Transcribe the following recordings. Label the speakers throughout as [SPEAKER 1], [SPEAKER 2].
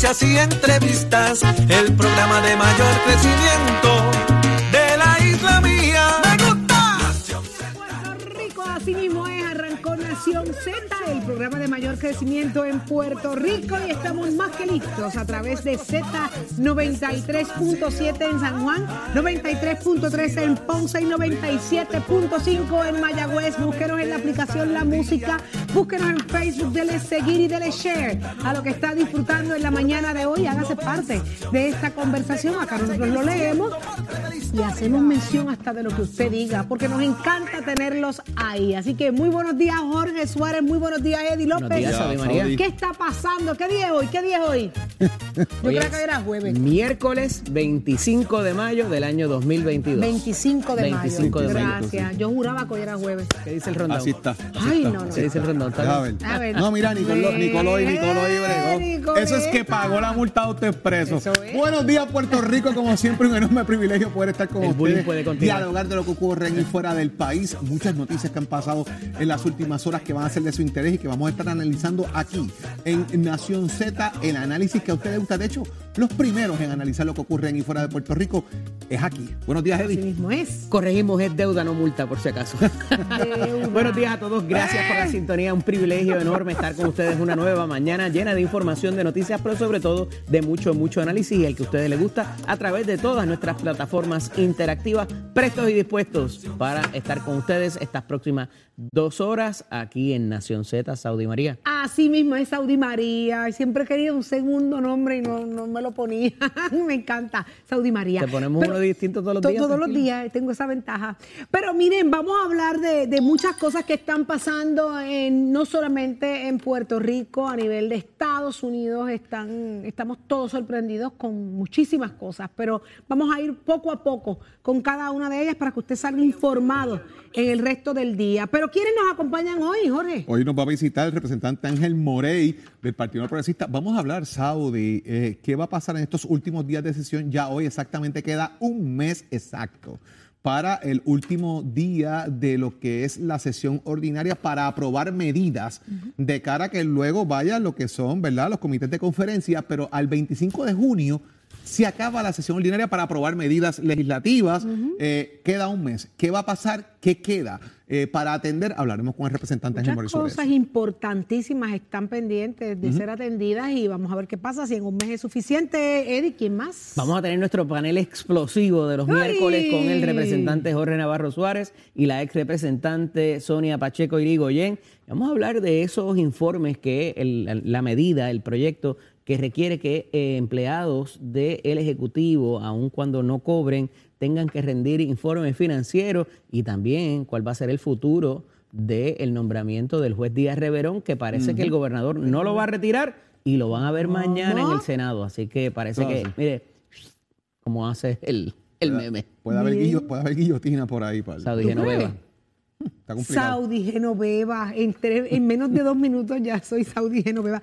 [SPEAKER 1] y entrevistas. El programa de mayor crecimiento de la isla mía. ¡Me gusta!
[SPEAKER 2] Puerto Rico, así mismo es, arrancó Nación Z, el programa de mayor crecimiento en Puerto Rico y estamos más que listos a través de Z93.7 en San Juan, 93.3 en Ponce y 97.5 en Mayagüez. Búsquenos en la aplicación La Música, búsquenos en Facebook, dele seguir y dele share a lo que está disfrutando en la mañana de hoy. Hágase parte de esta conversación. Acá nosotros lo leemos y hacemos mención hasta de lo que usted diga, porque nos encanta tenerlos ahí. Así que muy buenos días, Jorge Suárez, muy buenos días, Eddie López.
[SPEAKER 3] días, María.
[SPEAKER 2] ¿Qué está pasando? ¿Qué día es hoy? ¿Qué día es hoy? Yo creo que era jueves.
[SPEAKER 3] Miércoles 25 de mayo del año 2022.
[SPEAKER 2] 25 de
[SPEAKER 3] 25
[SPEAKER 2] mayo.
[SPEAKER 3] de mayo.
[SPEAKER 2] Gracias. Yo juraba que hoy era jueves.
[SPEAKER 3] ¿Qué dice el rondón?
[SPEAKER 4] Así está. así
[SPEAKER 2] Ay,
[SPEAKER 4] está.
[SPEAKER 2] no, no.
[SPEAKER 3] ¿Qué dice el rondón? ¿Está bien?
[SPEAKER 4] ver.
[SPEAKER 2] A ver.
[SPEAKER 4] No, mira, Nicoló, Nicoló y Nicoló y
[SPEAKER 2] Eh,
[SPEAKER 4] bregó. Eso es que pagó la multa de usted preso.
[SPEAKER 2] Eso es.
[SPEAKER 4] Buenos días, Puerto Rico. Como siempre, un enorme privilegio poder estar con
[SPEAKER 3] El
[SPEAKER 4] ustedes.
[SPEAKER 3] puede.
[SPEAKER 4] Dialogar de lo que ocurre en y fuera del país. Muchas noticias que han pasado en las últimas horas que van a ser de su interés y que vamos a estar analizando aquí en Nación Z. El análisis que a ustedes les gusta. De hecho, los primeros en analizar lo que ocurre en y fuera de Puerto Rico es aquí. Buenos días,
[SPEAKER 2] Así
[SPEAKER 4] Eddie.
[SPEAKER 2] mismo es.
[SPEAKER 3] Corregimos, es deuda, no multa, por si acaso. Buenos días a todos, gracias por la sintonía. Un privilegio enorme estar con ustedes una nueva mañana llena de información, de noticias, pero sobre todo de mucho, mucho análisis y el que a ustedes les gusta a través de todas nuestras plataformas interactivas, prestos y dispuestos para estar con ustedes estas próximas dos horas aquí en Nación Z, Saudi María.
[SPEAKER 2] Así mismo es Saudi María. Siempre he querido un segundo nombre y no, no me lo ponía. me encanta Saudi María.
[SPEAKER 3] Te ponemos
[SPEAKER 2] Pero-
[SPEAKER 3] uno distinto todos los días,
[SPEAKER 2] Todos los días, tengo esa ventaja. Pero miren, vamos a hablar de, de muchas cosas que están pasando en, no solamente en Puerto Rico, a nivel de Estados Unidos. Están, estamos todos sorprendidos con muchísimas cosas, pero vamos a ir poco a poco con cada una de ellas para que usted salga informado en el resto del día. Pero ¿quiénes nos acompañan hoy, Jorge?
[SPEAKER 4] Hoy nos va a visitar el representante Ángel Morey del Partido Progresista. Vamos a hablar, Saudi, eh, qué va a pasar en estos últimos días de sesión. Ya hoy exactamente queda un mes exacto para el último día de lo que es la sesión ordinaria para aprobar medidas de cara a que luego vaya lo que son, ¿verdad? Los comités de conferencia, pero al 25 de junio se acaba la sesión ordinaria para aprobar medidas legislativas. Eh, queda un mes. ¿Qué va a pasar? ¿Qué queda? Eh, para atender, hablaremos con el representante
[SPEAKER 2] Muchas
[SPEAKER 4] sobre
[SPEAKER 2] cosas
[SPEAKER 4] eso.
[SPEAKER 2] importantísimas están pendientes de ser atendidas y vamos a ver qué pasa, si en un mes es suficiente. Eddie, ¿quién más?
[SPEAKER 3] Vamos a tener nuestro panel explosivo de los
[SPEAKER 2] ¡Ay!
[SPEAKER 3] miércoles con el representante Jorge Navarro Suárez y la ex representante Sonia Pacheco Irigoyen. Vamos a hablar de esos informes que el- la- la medida, el proyecto que requiere que eh, empleados del Ejecutivo, aun cuando no cobren, tengan que rendir informes financieros y también cuál va a ser el futuro del nombramiento del juez Díaz Reverón, que parece que el gobernador no lo va a retirar y lo van a ver mañana en el Senado. Así que parece que, mire, como hace el, el meme.
[SPEAKER 4] Puede haber, guillo- puede haber guillotina por ahí. Pablo.
[SPEAKER 3] Saudi
[SPEAKER 2] ¿Tú
[SPEAKER 3] Genoveva.
[SPEAKER 4] Está complicado.
[SPEAKER 2] Saudi Genoveva. En, tres- en menos de dos minutos ya soy Saudi Genoveva.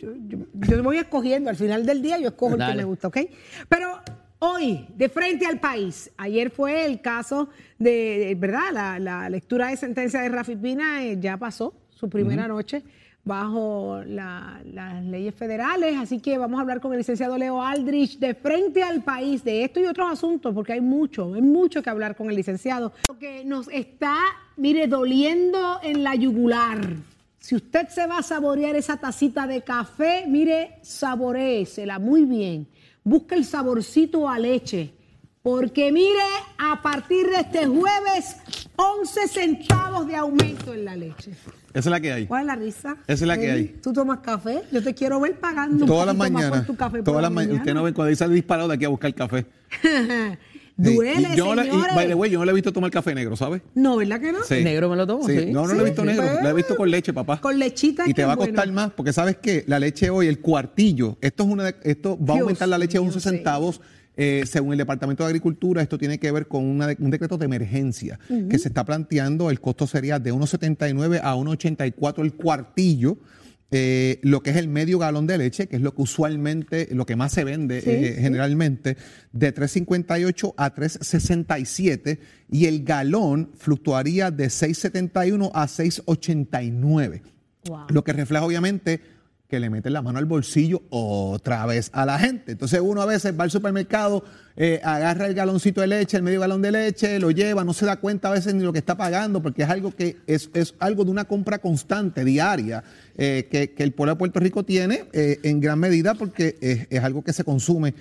[SPEAKER 2] Yo, yo- yo voy escogiendo, al final del día yo escojo el que me gusta, ¿ok? Pero hoy, de frente al país, ayer fue el caso de, ¿verdad? La, la lectura de sentencia de Rafi Pina eh, ya pasó su primera noche bajo la- las leyes federales, así que vamos a hablar con el licenciado Leo Aldrich de frente al país de esto y otros asuntos, porque hay mucho, hay mucho que hablar con el licenciado. Lo que nos está, mire, doliendo en la yugular. Si usted se va a saborear esa tacita de café, mire, saboreésela muy bien. Busca el saborcito a leche. Porque mire, a partir de este jueves, 11 centavos de aumento en la leche.
[SPEAKER 4] Esa es la que hay.
[SPEAKER 2] ¿Cuál es la risa?
[SPEAKER 4] Esa es la que hay.
[SPEAKER 2] ¿Tú tomas café? Yo te quiero ver pagando
[SPEAKER 4] Todas las mañanas. Todas
[SPEAKER 2] la
[SPEAKER 4] las mañanas. Usted no ve cuando dice disparado de aquí a buscar café.
[SPEAKER 2] Duele,
[SPEAKER 4] yo no le- y, by the way, yo no le he visto tomar café negro, ¿sabes?
[SPEAKER 2] No, ¿verdad que no?
[SPEAKER 4] Sí.
[SPEAKER 3] ¿Negro me lo tomo? Sí.
[SPEAKER 4] No, no lo he visto
[SPEAKER 2] sí.
[SPEAKER 4] negro.
[SPEAKER 2] Pues,
[SPEAKER 4] Lo he visto con leche, papá.
[SPEAKER 2] Con lechita.
[SPEAKER 4] Y te va a
[SPEAKER 2] bueno.
[SPEAKER 4] costar más, porque sabes que la leche hoy, el cuartillo, esto es una de- esto va a aumentar la leche a
[SPEAKER 2] mío,
[SPEAKER 4] 11
[SPEAKER 2] señor.
[SPEAKER 4] centavos. eh, según el Departamento de Agricultura, esto tiene que ver con una de- un decreto de emergencia que se está planteando. El costo sería de 1,79 a 1,84 el cuartillo. Eh, lo que es el medio galón de leche, que es lo que usualmente, lo que más se vende
[SPEAKER 2] Sí,
[SPEAKER 4] eh,
[SPEAKER 2] sí.
[SPEAKER 4] generalmente, de 3,58 a 3,67 y el galón fluctuaría de 6,71 a 6,89.
[SPEAKER 2] Wow.
[SPEAKER 4] Lo que refleja obviamente que le meten la mano al bolsillo otra vez a la gente. Entonces uno a veces va al supermercado, eh, agarra el galoncito de leche, el medio galón de leche, lo lleva, no se da cuenta a veces ni lo que está pagando, porque es algo que es, es algo de una compra constante, diaria, eh, que, que el pueblo de Puerto Rico tiene eh, en gran medida porque es, es algo que se consume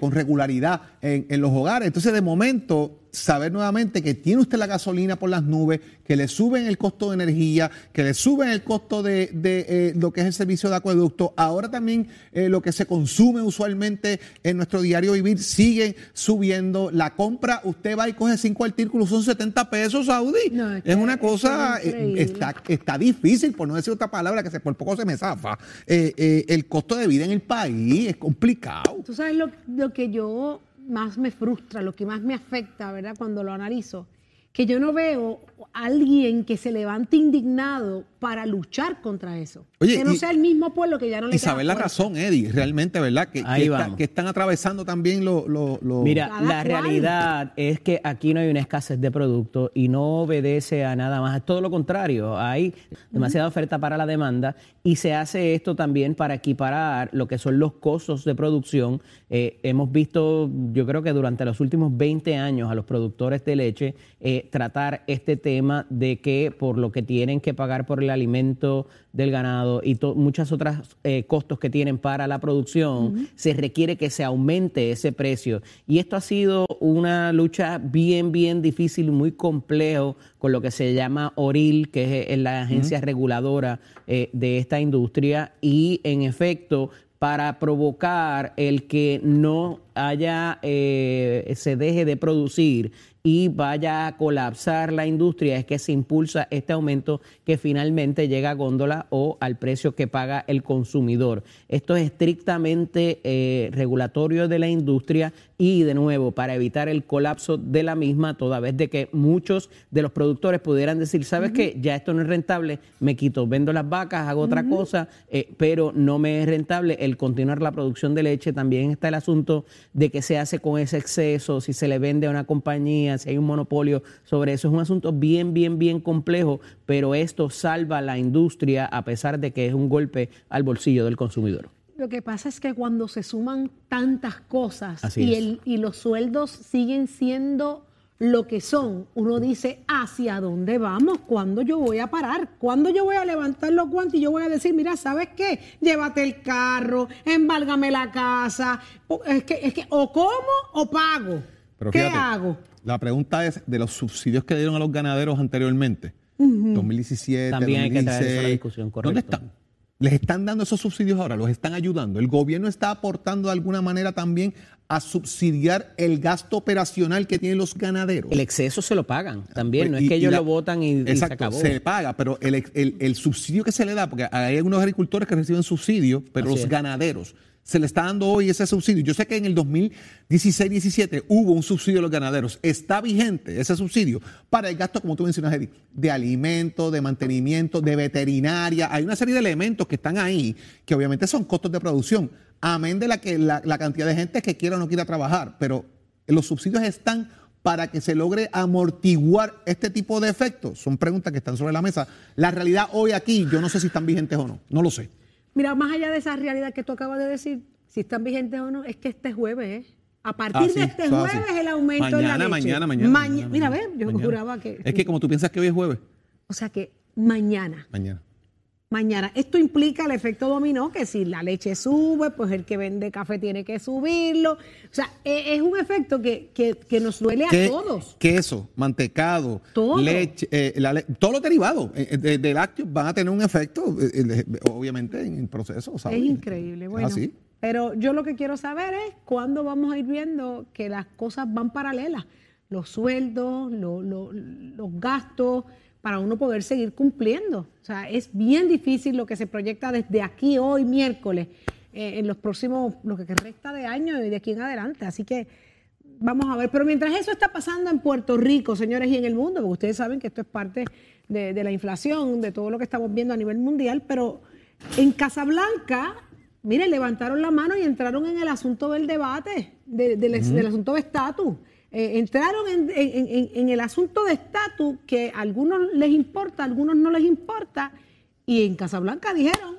[SPEAKER 4] con regularidad en, en los hogares. Entonces de momento saber nuevamente que tiene usted la gasolina por las nubes, que le suben el costo de energía, que le suben el costo de, de, eh, lo que es el servicio de acueducto. Ahora también eh, lo que se consume usualmente en nuestro diario vivir sigue subiendo. La compra, usted va y coge cinco artículos, son 70 pesos, Saudi.
[SPEAKER 2] No, es
[SPEAKER 4] es,
[SPEAKER 2] que-
[SPEAKER 4] una cosa,
[SPEAKER 2] es
[SPEAKER 4] eh, está, está difícil, por no decir otra palabra que se, por poco se me zafa. Eh, el costo de vida en el país es complicado.
[SPEAKER 2] Tú sabes lo, lo que yo más me frustra, lo que más me afecta, ¿verdad? Cuando lo analizo, que yo no veo alguien que se levante indignado para luchar contra eso.
[SPEAKER 4] Oye,
[SPEAKER 2] que no
[SPEAKER 4] y-
[SPEAKER 2] sea el mismo pueblo que ya no le
[SPEAKER 4] Y saber la razón, Eddie, realmente, ¿verdad? Que,
[SPEAKER 3] Ahí
[SPEAKER 4] que, está-
[SPEAKER 3] vamos.
[SPEAKER 4] que están atravesando también los... los-
[SPEAKER 3] Mira,
[SPEAKER 2] Cada
[SPEAKER 3] la
[SPEAKER 2] cual.
[SPEAKER 3] realidad es que aquí no hay una escasez de productos y no obedece a nada más. Es todo lo contrario. Hay demasiada oferta para la demanda y se hace esto también para equiparar lo que son los costos de producción. Eh, hemos visto, yo creo que durante los últimos 20 años a los productores de leche eh, tratar este tema de que por lo que tienen que pagar por el alimento del ganado y muchas otras eh, costos que tienen para la producción, se requiere que se aumente ese precio. Y esto ha sido una lucha bien, bien difícil, muy complejo con lo que se llama ORIL, que es la agencia reguladora eh, de esta industria. Y en efecto, para provocar el que no haya, eh, se deje de producir y vaya a colapsar la industria, es que se impulsa este aumento que finalmente llega a góndola o al precio que paga el consumidor. Esto es estrictamente eh, regulatorio de la industria y de nuevo para evitar el colapso de la misma, toda vez de que muchos de los productores pudieran decir, ¿sabes qué? Ya esto no es rentable, me quito, vendo las vacas, hago otra cosa, eh, pero no me es rentable el continuar la producción de leche. También está el asunto de que se hace con ese exceso, si se le vende a una compañía, si hay un monopolio sobre eso. Es un asunto bien, bien, bien complejo, pero esto salva la industria a pesar de que es un golpe al bolsillo del consumidor.
[SPEAKER 2] Lo que pasa es que cuando se suman tantas cosas
[SPEAKER 3] Así
[SPEAKER 2] y, el- y los sueldos siguen siendo lo que son, uno dice, ¿hacia dónde vamos? ¿Cuándo yo voy a parar? ¿Cuándo yo voy a levantar los guantes y yo voy a decir, mira, ¿sabes qué? Llévate el carro, embálgame la casa. Es que, es que o como o pago.
[SPEAKER 4] Pero
[SPEAKER 2] ¿Qué
[SPEAKER 4] fíjate,
[SPEAKER 2] hago?
[SPEAKER 4] La pregunta es de los subsidios que dieron a los ganaderos anteriormente, 2017,
[SPEAKER 3] También hay que traer eso a la
[SPEAKER 4] 2016,
[SPEAKER 3] discusión, correcto.
[SPEAKER 4] ¿Dónde están? ¿Les están dando esos subsidios ahora? ¿Los están ayudando? ¿El gobierno está aportando de alguna manera también a subsidiar el gasto operacional que tienen los ganaderos?
[SPEAKER 3] El exceso se lo pagan también, no es que ellos
[SPEAKER 4] la-
[SPEAKER 3] lo votan y, y se
[SPEAKER 4] Exacto,
[SPEAKER 3] acabó.
[SPEAKER 4] se paga, pero el, el- el subsidio que se le da, porque hay algunos agricultores que reciben subsidio, pero
[SPEAKER 3] Así
[SPEAKER 4] los
[SPEAKER 3] es.
[SPEAKER 4] ganaderos se le está dando hoy ese subsidio. Yo sé que en el 2016-17 hubo un subsidio a los ganaderos. Está vigente ese subsidio para el gasto, como tú mencionas, Eddie, de alimentos, de mantenimiento, de veterinaria. Hay una serie de elementos que están ahí que obviamente son costos de producción. Amén de la, que, la cantidad de gente que quiera o no quiera trabajar, pero los subsidios están para que se logre amortiguar este tipo de efectos? Son preguntas que están sobre la mesa. La realidad hoy aquí, yo no sé si están vigentes o no, no lo sé.
[SPEAKER 2] Mira, más allá de esa realidad que tú acabas de decir, si están vigentes o no, es que este jueves, ¿eh? a partir
[SPEAKER 4] Ah,
[SPEAKER 2] de este jueves
[SPEAKER 4] así.
[SPEAKER 2] el aumento en la
[SPEAKER 4] mañana,
[SPEAKER 2] leche.
[SPEAKER 4] mañana, mañana,
[SPEAKER 2] Maña-
[SPEAKER 4] mañana,
[SPEAKER 2] Mira,
[SPEAKER 4] mañana,
[SPEAKER 2] ve, yo
[SPEAKER 4] mañana.
[SPEAKER 2] juraba que...
[SPEAKER 4] Es que como tú piensas que hoy es jueves,
[SPEAKER 2] O sea que mañana,
[SPEAKER 4] mañana.
[SPEAKER 2] Mañana. Esto implica el efecto dominó, que si la leche sube, pues el que vende café tiene que subirlo. O sea, e- es un efecto que, que- que nos duele a
[SPEAKER 4] ¿Qué-
[SPEAKER 2] todos.
[SPEAKER 4] Queso, mantecado,
[SPEAKER 2] Todo.
[SPEAKER 4] leche, eh, la le- todos los derivados eh, de, de lácteos van a tener un efecto, eh, eh, obviamente, en el proceso. ¿sabes?
[SPEAKER 2] Es increíble. Bueno,
[SPEAKER 4] así.
[SPEAKER 2] pero yo lo que quiero saber es cuándo vamos a ir viendo que las cosas van paralelas. Los sueldos, lo- lo- los gastos, para uno poder seguir cumpliendo. O sea, es bien difícil lo que se proyecta desde aquí, hoy, miércoles, eh, en los próximos, lo que resta de año y de aquí en adelante. Así que vamos a ver. Pero mientras eso está pasando en Puerto Rico, señores, y en el mundo, porque ustedes saben que esto es parte de, de la inflación, de todo lo que estamos viendo a nivel mundial, pero en Casablanca, miren, levantaron la mano y entraron en el asunto del debate, de- del, del asunto de estatus. Eh, entraron en, en- el asunto de estatus que a algunos les importa, a algunos no les importa, y en Casablanca dijeron,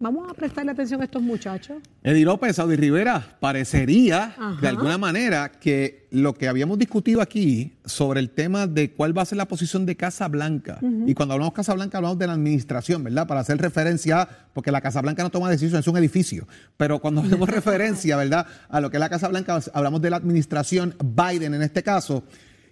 [SPEAKER 2] Vamos a prestarle atención a estos muchachos.
[SPEAKER 4] Eddie López, Saudi Rivera, parecería
[SPEAKER 2] Ajá.
[SPEAKER 4] de alguna manera que lo que habíamos discutido aquí sobre el tema de cuál va a ser la posición de Casa Blanca, y cuando hablamos Casa Blanca hablamos de la administración, ¿verdad? Para hacer referencia, porque la Casa Blanca no toma decisiones, es un edificio, pero cuando hacemos referencia, ¿verdad? A lo que es la Casa Blanca, hablamos de la administración Biden en este caso.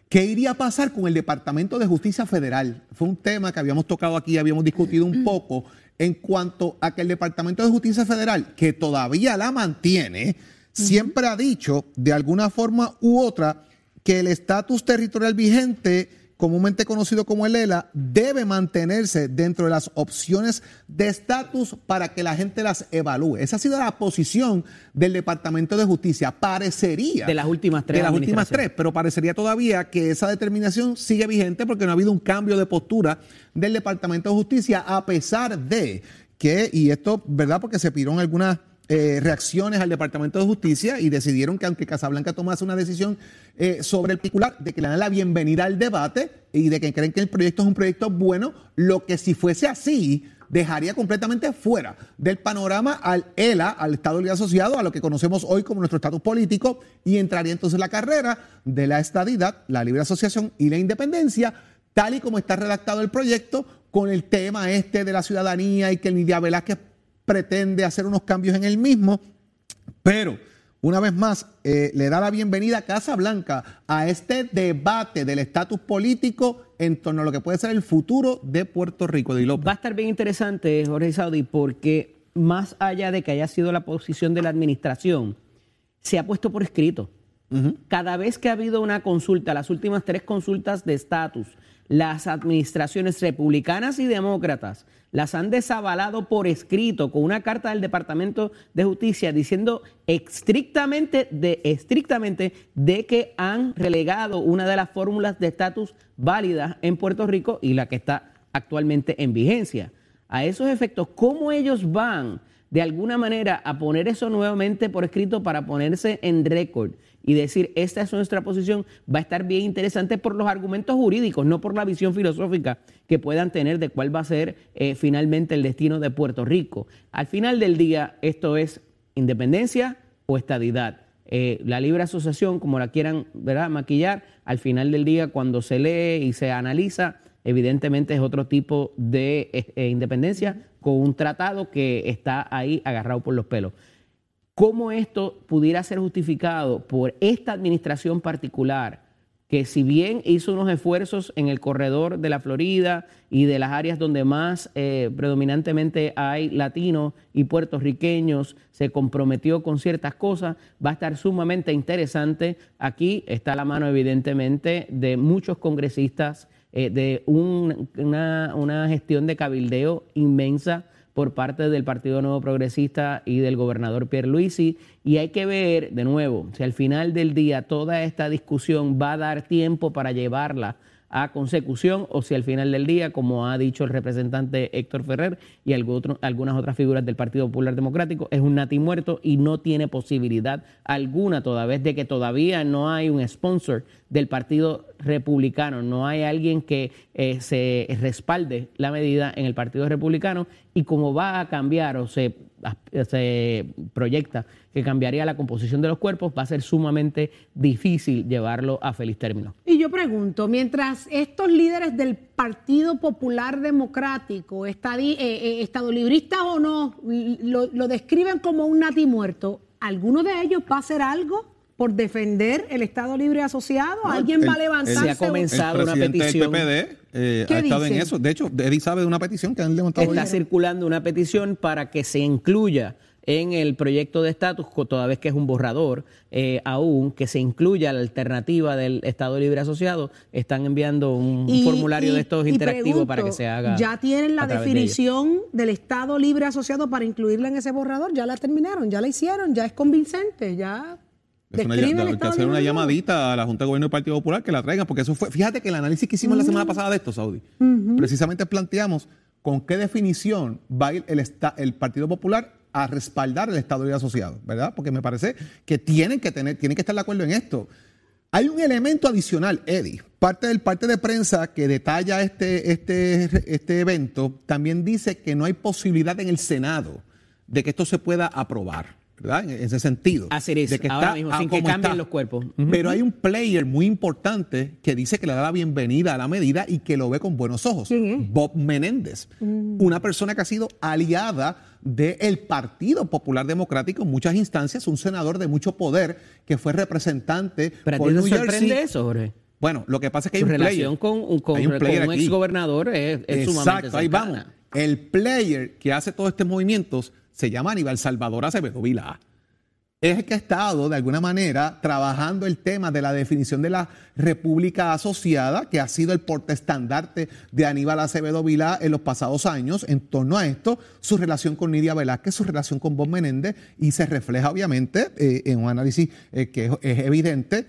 [SPEAKER 4] ¿Qué iría a pasar con el Departamento de Justicia Federal? Fue un tema que habíamos tocado aquí, habíamos discutido un poco en cuanto a que el Departamento de Justicia Federal, que todavía la mantiene, siempre ha dicho de alguna forma u otra que el estatus territorial vigente, comúnmente conocido como el ELA, debe mantenerse dentro de las opciones de estatus para que la gente las evalúe. Esa ha sido la posición del Departamento de Justicia. Parecería.
[SPEAKER 3] De las últimas tres
[SPEAKER 4] De las últimas tres, pero parecería todavía que esa determinación sigue vigente porque no ha habido un cambio de postura del Departamento de Justicia, a pesar de que, y esto, ¿verdad? Porque se pidieron algunas eh, reacciones al Departamento de Justicia y decidieron que aunque Casablanca tomase una decisión eh, sobre el particular, de que le dan la bienvenida al debate y de que creen que el proyecto es un proyecto bueno, lo que si fuese así dejaría completamente fuera del panorama al ELA, al Estado Libre Asociado, a lo que conocemos hoy como nuestro estatus político, y entraría entonces la carrera de la estadidad, la libre asociación y la independencia, tal y como está redactado el proyecto, con el tema este de la ciudadanía y que el Nidia Velázquez pretende hacer unos cambios en el mismo, pero una vez más eh, le da la bienvenida a Casa Blanca a este debate del estatus político en torno a lo que puede ser el futuro de Puerto Rico. Di López.
[SPEAKER 3] Va a estar bien interesante, Jorge Saudi, porque más allá de que haya sido la posición de la administración, se ha puesto por escrito. Cada vez que ha habido una consulta, las últimas tres consultas de estatus, las administraciones republicanas y demócratas las han desavalado por escrito con una carta del Departamento de Justicia diciendo estrictamente de, estrictamente de que han relegado una de las fórmulas de estatus válidas en Puerto Rico y la que está actualmente en vigencia. A esos efectos, ¿cómo ellos van de alguna manera a poner eso nuevamente por escrito para ponerse en récord y decir, esta es nuestra posición, va a estar bien interesante por los argumentos jurídicos, no por la visión filosófica que puedan tener de cuál va a ser eh, finalmente el destino de Puerto Rico. Al final del día, esto es independencia o estadidad. Eh, la libre asociación, como la quieran ¿verdad? maquillar, al final del día, cuando se lee y se analiza, evidentemente es otro tipo de eh, independencia con un tratado que está ahí agarrado por los pelos. ¿Cómo esto pudiera ser justificado por esta administración particular, que si bien hizo unos esfuerzos en el corredor de la Florida y de las áreas donde más eh, predominantemente hay latinos y puertorriqueños, se comprometió con ciertas cosas, va a estar sumamente interesante. Aquí está la mano evidentemente de muchos congresistas, eh, de un- una, una gestión de cabildeo inmensa por parte del Partido Nuevo Progresista y del gobernador Pierre Luisi. Y hay que ver, de nuevo, si al final del día toda esta discusión va a dar tiempo para llevarla a consecución o si al final del día, como ha dicho el representante Héctor Ferrer y algunas otras figuras del Partido Popular Democrático, es un nati muerto y no tiene posibilidad alguna, toda vez de que todavía no hay un sponsor del Partido Republicano, no hay alguien que eh, se respalde la medida en el Partido Republicano y como va a cambiar o se, proyecta que cambiaría la composición de los cuerpos, va a ser sumamente difícil llevarlo a feliz término.
[SPEAKER 2] Y yo pregunto, mientras estos líderes del Partido Popular Democrático, estadi- eh, eh, estadolibristas o no, lo, lo describen como un nati muerto, ¿alguno de ellos va a hacer algo por defender el Estado Libre Asociado? ¿Alguien
[SPEAKER 4] el-
[SPEAKER 2] va a levantarse?
[SPEAKER 3] Se ha comenzado
[SPEAKER 4] el
[SPEAKER 3] una petición.
[SPEAKER 4] del PPD eh,
[SPEAKER 2] ¿Qué
[SPEAKER 4] ha estado en eso. De hecho, Eddie sabe de una petición que han levantado.
[SPEAKER 3] Está
[SPEAKER 4] hoy.
[SPEAKER 3] circulando una petición para que se incluya en el proyecto de estatus, toda vez que es un borrador eh, aún, que se incluya la alternativa del Estado Libre Asociado. Están enviando un, formulario
[SPEAKER 2] y-
[SPEAKER 3] de estos interactivos para que se haga.
[SPEAKER 2] ¿Ya tienen la
[SPEAKER 3] de
[SPEAKER 2] definición del Estado Libre Asociado para incluirla en ese borrador? ¿Ya la terminaron? ¿Ya la hicieron? ¿Ya es convincente? ¿Ya
[SPEAKER 4] Es una, hacer una llamadita a la Junta de Gobierno del Partido Popular que la traigan, porque eso fue, fíjate que el análisis que hicimos la semana pasada de esto, Saudi, precisamente planteamos con qué definición va a ir el, el Partido Popular a respaldar el Estado Libre Asociado, ¿verdad? Porque me parece que tienen que tener, tienen que estar de acuerdo en esto. Hay un elemento adicional, Eddie. Parte del parte de prensa que detalla este, este, este evento también dice que no hay posibilidad en el Senado de que esto se pueda aprobar. ¿Verdad? En ese sentido.
[SPEAKER 3] Hacer eso,
[SPEAKER 4] de que
[SPEAKER 3] ahora
[SPEAKER 4] está
[SPEAKER 3] mismo,
[SPEAKER 4] a
[SPEAKER 3] sin que cambien
[SPEAKER 4] está.
[SPEAKER 3] los cuerpos.
[SPEAKER 4] Pero hay un player muy importante que dice que le da la bienvenida a la medida y que lo ve con buenos ojos.
[SPEAKER 2] Mm.
[SPEAKER 4] Bob Menéndez, una persona que ha sido aliada del Partido Popular Democrático en muchas instancias, un senador de mucho poder que fue representante
[SPEAKER 3] Pero a
[SPEAKER 4] por
[SPEAKER 3] ti te
[SPEAKER 4] New
[SPEAKER 3] sorprende
[SPEAKER 4] Jersey.
[SPEAKER 3] eso, Jorge.
[SPEAKER 4] Bueno, lo que pasa es que hay
[SPEAKER 3] Su
[SPEAKER 4] un player.
[SPEAKER 3] relación con, con,
[SPEAKER 4] Hay un
[SPEAKER 3] con
[SPEAKER 4] player
[SPEAKER 3] un exgobernador es, es sumamente
[SPEAKER 4] Exacto, ahí
[SPEAKER 3] cercana.
[SPEAKER 4] vamos. El player que hace todos estos movimientos se llama Aníbal Salvador Acevedo Vila. Es el que ha estado, de alguna manera, trabajando el tema de la definición de la República Asociada, que ha sido el portaestandarte de Aníbal Acevedo Vilá en los pasados años en torno a esto, su relación con Nidia Velázquez, su relación con Bob Menéndez, y se refleja, obviamente, eh, en un análisis eh, que es, es evidente,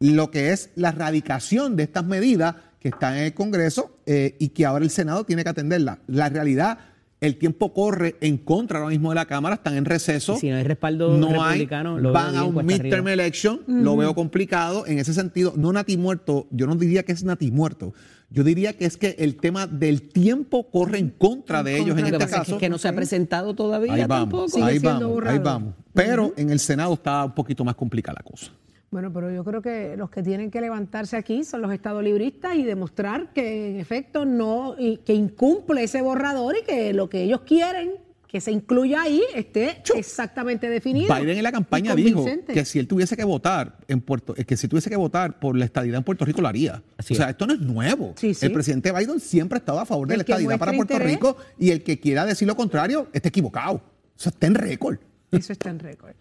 [SPEAKER 4] lo que es la radicación de estas medidas que están en el Congreso eh, y que ahora el Senado tiene que atenderla. La realidad, el tiempo corre en contra ahora mismo de la Cámara, están en receso.
[SPEAKER 3] Y si no hay respaldo
[SPEAKER 4] no hay,
[SPEAKER 3] republicano, lo
[SPEAKER 4] van
[SPEAKER 3] veo
[SPEAKER 4] a un midterm
[SPEAKER 3] arriba.
[SPEAKER 4] election, lo veo complicado en ese sentido. No nati muerto, yo no diría que es nati muerto. Yo diría que es que el tema del tiempo corre en contra de ellos en este
[SPEAKER 3] pasa es que-
[SPEAKER 4] caso.
[SPEAKER 3] que no se ha presentado todavía
[SPEAKER 4] Ahí
[SPEAKER 3] tampoco.
[SPEAKER 4] vamos,
[SPEAKER 2] Sigue
[SPEAKER 4] ahí
[SPEAKER 2] siendo
[SPEAKER 4] vamos, ahí vamos. Pero en el Senado está un poquito más complicada la cosa.
[SPEAKER 2] Bueno, pero yo creo que los que tienen que levantarse aquí son los estadolibristas y demostrar que en efecto no, y que incumple ese borrador y que lo que ellos quieren que se incluya ahí esté exactamente definido.
[SPEAKER 4] Biden en la campaña dijo que si él tuviese que votar en Puerto, que si tuviese que votar por la estadidad en Puerto Rico lo haría.
[SPEAKER 3] Así
[SPEAKER 4] o sea,
[SPEAKER 3] es.
[SPEAKER 4] esto no es nuevo.
[SPEAKER 2] Sí, sí.
[SPEAKER 4] El presidente Biden siempre ha estado a favor de
[SPEAKER 2] El
[SPEAKER 4] la estadidad para Puerto
[SPEAKER 2] interés.
[SPEAKER 4] Rico y el que quiera decir lo contrario está equivocado. O sea, está en récord.
[SPEAKER 2] Eso está en récord.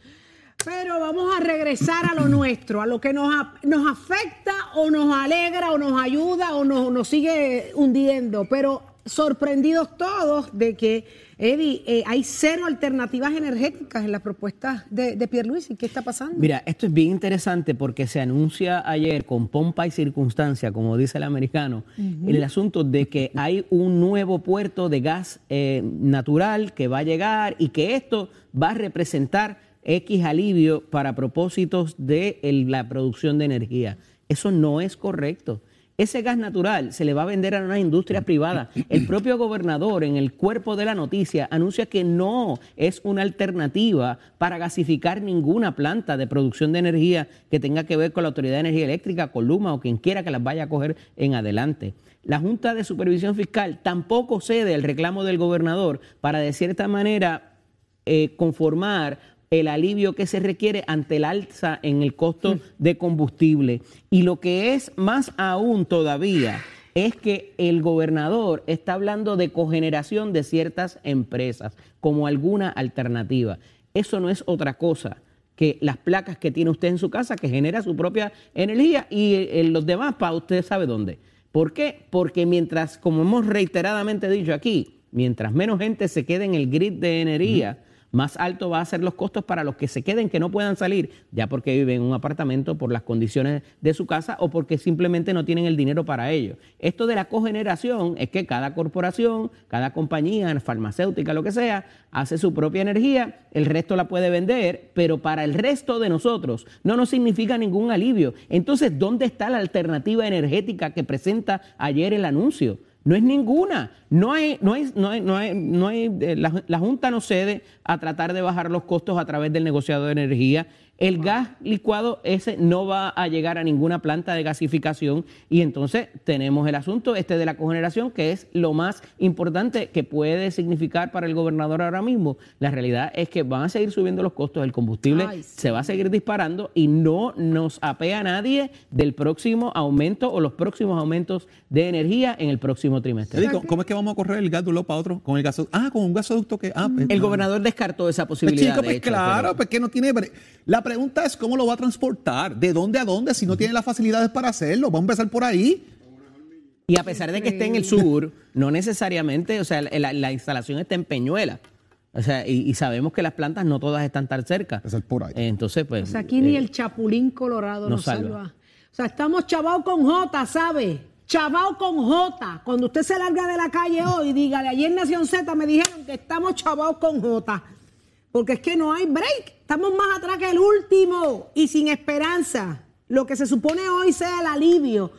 [SPEAKER 2] Pero vamos a regresar a lo nuestro, a lo que nos, nos afecta o nos alegra o nos ayuda o nos, nos sigue hundiendo. Pero sorprendidos todos de que, Eddie, eh, hay cero alternativas energéticas en las propuestas de, de Pierluisi. ¿Qué está pasando?
[SPEAKER 3] Mira, esto es bien interesante porque se anuncia ayer con pompa y circunstancia, como dice el americano, el asunto de que hay un nuevo puerto de gas eh, natural que va a llegar y que esto va a representar X alivio para propósitos de la producción de energía. Eso no es correcto. Ese gas natural se le va a vender a una industria privada. El propio gobernador en el cuerpo de la noticia anuncia que no es una alternativa para gasificar ninguna planta de producción de energía que tenga que ver con la Autoridad de Energía Eléctrica, con o quien quiera que las vaya a coger en adelante. La Junta de Supervisión Fiscal tampoco cede el reclamo del gobernador para de cierta manera eh, conformar el alivio que se requiere ante el alza en el costo de combustible. Y lo que es más aún todavía es que el gobernador está hablando de cogeneración de ciertas empresas como alguna alternativa. Eso no es otra cosa que las placas que tiene usted en su casa, que genera su propia energía y eh, los demás para usted sabe dónde. ¿Por qué? Porque mientras, como hemos reiteradamente dicho aquí, mientras menos gente se quede en el grid de energía, más alto va a ser los costos para los que se queden, que no puedan salir, ya porque viven en un apartamento por las condiciones de su casa o porque simplemente no tienen el dinero para ello. Esto de la cogeneración es que cada corporación, cada compañía farmacéutica, lo que sea, hace su propia energía, el resto la puede vender, pero para el resto de nosotros no nos significa ningún alivio. Entonces, ¿dónde está la alternativa energética que presenta ayer el anuncio? No es ninguna. No hay, no hay, no hay, no hay, no hay- eh, la, la Junta no cede a tratar de bajar los costos a través del negociado de energía. El gas licuado ese no va a llegar a ninguna planta de gasificación y entonces tenemos el asunto este de la cogeneración que es lo más importante que puede significar para el gobernador ahora mismo. La realidad es que van a seguir subiendo los costos del combustible,
[SPEAKER 2] Ay, sí.
[SPEAKER 3] se va a seguir disparando y no nos apea nadie del próximo aumento o los próximos aumentos de energía en el próximo trimestre.
[SPEAKER 4] ¿Cómo, es que vamos a correr el gas de un lado para otro? Con el gaso, ah, con un gasoducto que. Ah, pues,
[SPEAKER 3] El gobernador descartó esa
[SPEAKER 4] Pues,
[SPEAKER 3] posibilidad.
[SPEAKER 4] chico,
[SPEAKER 3] de
[SPEAKER 4] pues
[SPEAKER 3] hecho,
[SPEAKER 4] claro,
[SPEAKER 3] pero-
[SPEAKER 4] pues que no tiene. La pregunta es cómo lo va a transportar, de dónde a dónde, si no tiene las facilidades para hacerlo. Vamos a empezar por ahí.
[SPEAKER 3] Y a pesar de que esté en el sur, no necesariamente, o sea, la, la instalación está en Peñuela. O sea, y, y sabemos que las plantas no todas están tan cerca.
[SPEAKER 4] Empezar por ahí.
[SPEAKER 3] Entonces, pues.
[SPEAKER 2] O sea, aquí ni
[SPEAKER 3] eh,
[SPEAKER 2] el chapulín colorado
[SPEAKER 3] nos
[SPEAKER 2] nos
[SPEAKER 3] salva.
[SPEAKER 2] salva. O sea, estamos chavados con J, ¿sabe? Chavados con J. Cuando usted se larga de la calle hoy, dígale, ayer Nación Z me dijeron que estamos chavados con J. Porque es que no hay break. Estamos más atrás que el último y sin esperanza. Lo que se supone hoy sea el alivio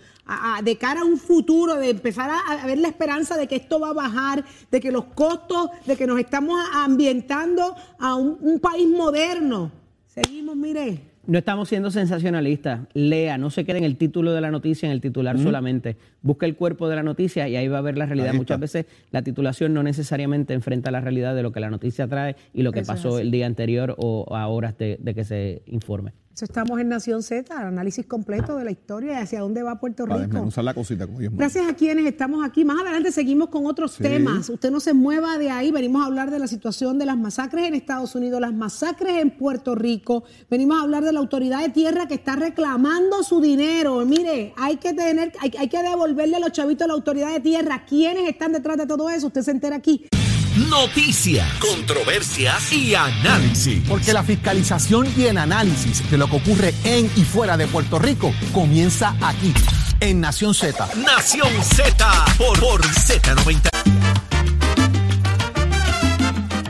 [SPEAKER 2] de cara a un futuro, de empezar a, a ver la esperanza de que esto va a bajar, de que los costos, de que nos estamos ambientando a un país moderno. Seguimos, mire.
[SPEAKER 3] No estamos siendo sensacionalistas. Lea, no se quede en el título de la noticia, en el titular solamente. Busca el cuerpo de la noticia y ahí va a ver la realidad. Muchas veces la titulación no necesariamente enfrenta la realidad de lo que la noticia trae y lo que
[SPEAKER 2] Eso
[SPEAKER 3] pasó el día anterior o a horas de, de que se informe.
[SPEAKER 2] Eso estamos en Nación Z, análisis completo de la historia y hacia dónde va Puerto
[SPEAKER 4] Para
[SPEAKER 2] Rico.
[SPEAKER 4] desmenuzar la cosita, como.
[SPEAKER 2] Gracias a quienes estamos aquí. Más adelante seguimos con otros
[SPEAKER 4] Sí.
[SPEAKER 2] temas. Usted no se mueva de ahí. Venimos a hablar de la situación de las masacres en Estados Unidos, las masacres en Puerto Rico. Venimos a hablar de la autoridad de tierra que está reclamando su dinero. Mire, hay que tener, hay, hay que devolverle a los chavitos a la autoridad de tierra. ¿Quiénes están detrás de todo eso? Usted se entera aquí.
[SPEAKER 1] Noticias, controversias y análisis.
[SPEAKER 5] Porque la fiscalización y el análisis de lo que ocurre en y fuera de Puerto Rico comienza aquí, en Nación Z.
[SPEAKER 1] Nación Z por, por Z90.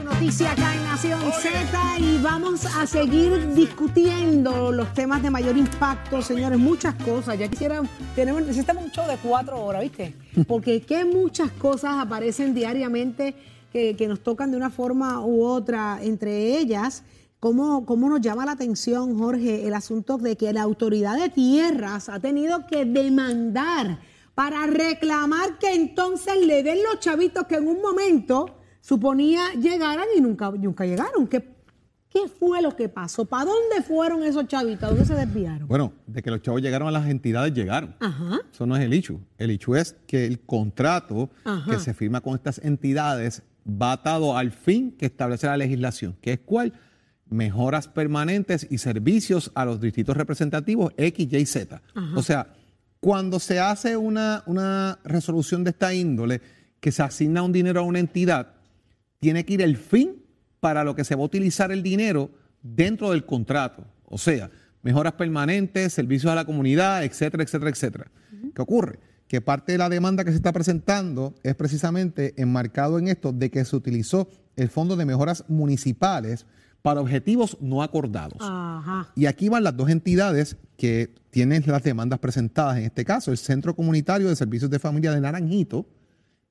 [SPEAKER 2] Noticia acá en Nación Z y vamos a seguir discutiendo los temas de mayor impacto, señores, muchas cosas. Ya quisiera, tenemos, necesitamos un show de cuatro horas, ¿viste? Porque que muchas cosas aparecen diariamente que, que nos tocan de una forma u otra, entre ellas. ¿Cómo, ¿Cómo nos llama la atención, Jorge, el asunto de que la autoridad de tierras ha tenido que demandar para reclamar que entonces le den los chavitos que en un momento suponía llegaran y nunca, nunca llegaron? ¿Qué, ¿Qué fue lo que pasó? ¿Para dónde fueron esos chavitos? ¿A dónde se desviaron?
[SPEAKER 4] Bueno, de que los chavos llegaron a las entidades, llegaron.
[SPEAKER 2] Ajá.
[SPEAKER 4] Eso no es el hecho. El hecho es que el contrato
[SPEAKER 2] Ajá.
[SPEAKER 4] que se firma con estas entidades va atado al fin que establece la legislación, que es cuál? Mejoras permanentes y servicios a los distritos representativos X, Y, Z. O sea, cuando se hace una, una resolución de esta índole, que se asigna un dinero a una entidad, tiene que ir el fin para lo que se va a utilizar el dinero dentro del contrato. O sea, mejoras permanentes, servicios a la comunidad, etcétera, etcétera, etcétera. ¿Qué ocurre? Que parte de la demanda que se está presentando es precisamente enmarcado en esto de que se utilizó el Fondo de Mejoras Municipales para objetivos no acordados.
[SPEAKER 2] Ajá.
[SPEAKER 4] Y aquí van las dos entidades que tienen las demandas presentadas, en este caso, el Centro Comunitario de Servicios de Familia de Naranjito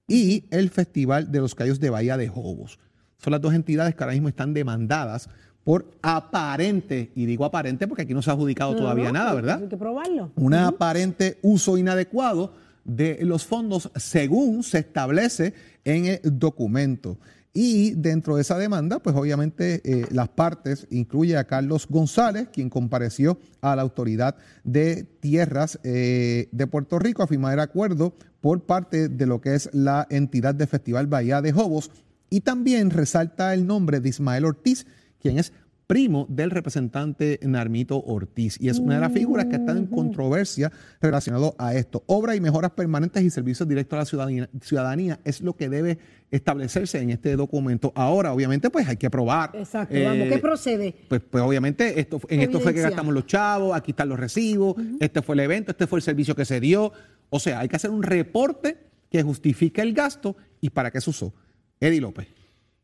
[SPEAKER 4] y el Festival de los Cayos de Bahía de Jobos. Son las dos entidades que ahora mismo están demandadas por aparente, y digo aparente porque aquí no se ha adjudicado todavía
[SPEAKER 2] No,
[SPEAKER 4] nada, ¿verdad?
[SPEAKER 2] Hay que probarlo.
[SPEAKER 4] un aparente uso inadecuado de los fondos según se establece en el documento. Y dentro de esa demanda, pues obviamente eh, las partes incluye a Carlos González, quien compareció a la autoridad de tierras eh, de Puerto Rico a firmar el acuerdo por parte de lo que es la entidad de Festival Bahía de Jobos. Y también resalta el nombre de Ismael Ortiz, quien es primo del representante Narmito Ortiz y es una de las figuras que están en controversia relacionado a esto. Obra y mejoras permanentes y servicios directos a la ciudadanía, ciudadanía es lo que debe establecerse en este documento. Ahora, obviamente, pues hay que probar.
[SPEAKER 2] Exacto,
[SPEAKER 4] eh,
[SPEAKER 2] vamos, ¿qué procede?
[SPEAKER 4] Pues, pues obviamente esto, en esto fue que gastamos los chavos, aquí están los recibos, este fue el evento, este fue el servicio que se dio. O sea, hay que hacer un reporte que justifique el gasto y para qué se usó. Eddie López.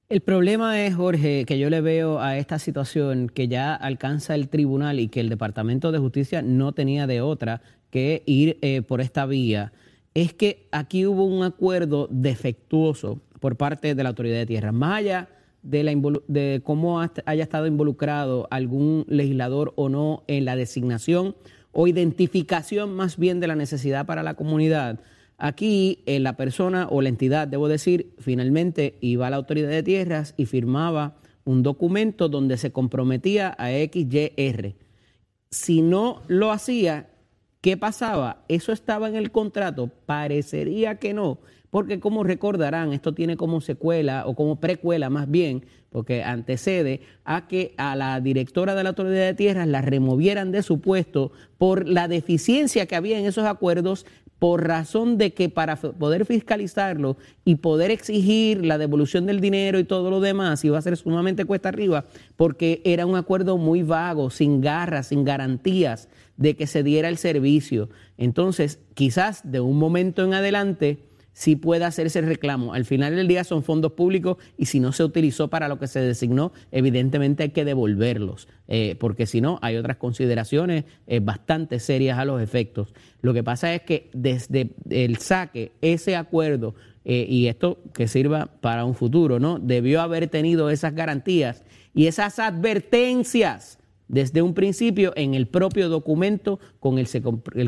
[SPEAKER 3] El problema es, Jorge, que yo le veo a esta situación que ya alcanza el tribunal y que el Departamento de Justicia no tenía de otra que ir eh, por esta vía, es que aquí hubo un acuerdo defectuoso por parte de la autoridad de tierra. Más allá de, la de cómo haya estado involucrado algún legislador o no en la designación o identificación más bien de la necesidad para la comunidad, Aquí eh, la persona o la entidad, debo decir, finalmente iba a la autoridad de tierras y firmaba un documento donde se comprometía a XYR. Si no lo hacía, ¿qué pasaba? Eso estaba en el contrato, parecería que no, porque como recordarán, esto tiene como secuela o como precuela más bien, porque antecede a que a la directora de la Autoridad de Tierras la removieran de su puesto por la deficiencia que había en esos acuerdos por razón de que para poder fiscalizarlo y poder exigir la devolución del dinero y todo lo demás iba a ser sumamente cuesta arriba, porque era un acuerdo muy vago, sin garras, sin garantías de que se diera el servicio. Entonces, quizás de un momento en adelante, sí pueda hacerse el reclamo. Al final del día son fondos públicos y si no se utilizó para lo que se designó, evidentemente hay que devolverlos, eh, porque si no hay otras consideraciones eh, bastante serias a los efectos. Lo que pasa es que desde el saque, ese acuerdo, eh, y esto que sirva para un futuro, ¿no? Debió haber tenido esas garantías y esas advertencias desde un principio en el propio documento con el,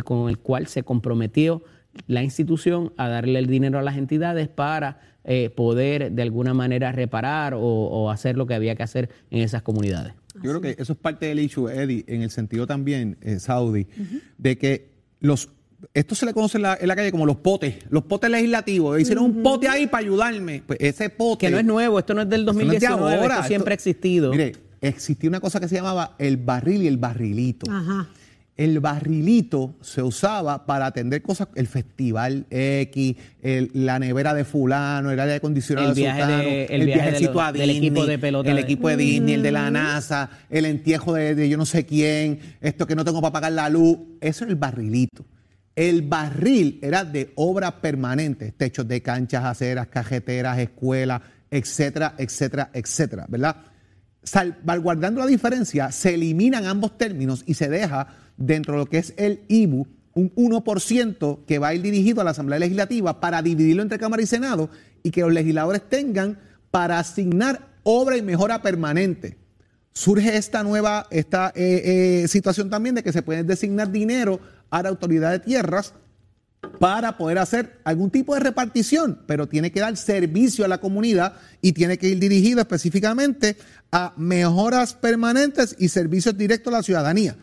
[SPEAKER 3] con el cual se comprometió la institución a darle el dinero a las entidades para eh, poder de alguna manera reparar o, hacer lo que había que hacer en esas comunidades.
[SPEAKER 4] Yo creo que eso es parte del issue, Eddie, en el sentido también, eh, Saudi, de que los esto se le conoce en la, calle como los potes, los potes legislativos. Hicieron un pote ahí para ayudarme. Pues ese pote.
[SPEAKER 3] Que no es nuevo, esto no es del 2019, esto, siempre ha existido.
[SPEAKER 4] Mire, existía una cosa que se llamaba el barril y el barrilito. Ajá el barrilito se usaba para atender cosas, el festival X, la nevera de fulano, el aire acondicionado
[SPEAKER 3] el viaje de, el, viajecito a Disney, del equipo de pelota.
[SPEAKER 4] El equipo de Disney, el de la NASA, el entierro de, yo no sé quién, esto que no tengo para pagar la luz. Eso era el barrilito. El barril era de obra permanente, techos de canchas, aceras, cajeteras, escuelas, etcétera, etcétera, etcétera, ¿verdad? Salvaguardando la diferencia, se eliminan ambos términos y se deja dentro de lo que es el IBU un 1% que va a ir dirigido a la Asamblea Legislativa para dividirlo entre Cámara y Senado y que los legisladores tengan para asignar obra y mejora permanente. Surge esta nueva esta, eh, eh, situación también de que se puede designar dinero a la autoridad de tierras para poder hacer algún tipo de repartición, pero tiene que dar servicio a la comunidad y tiene que ir dirigido específicamente a mejoras permanentes y servicios directos a la ciudadanía.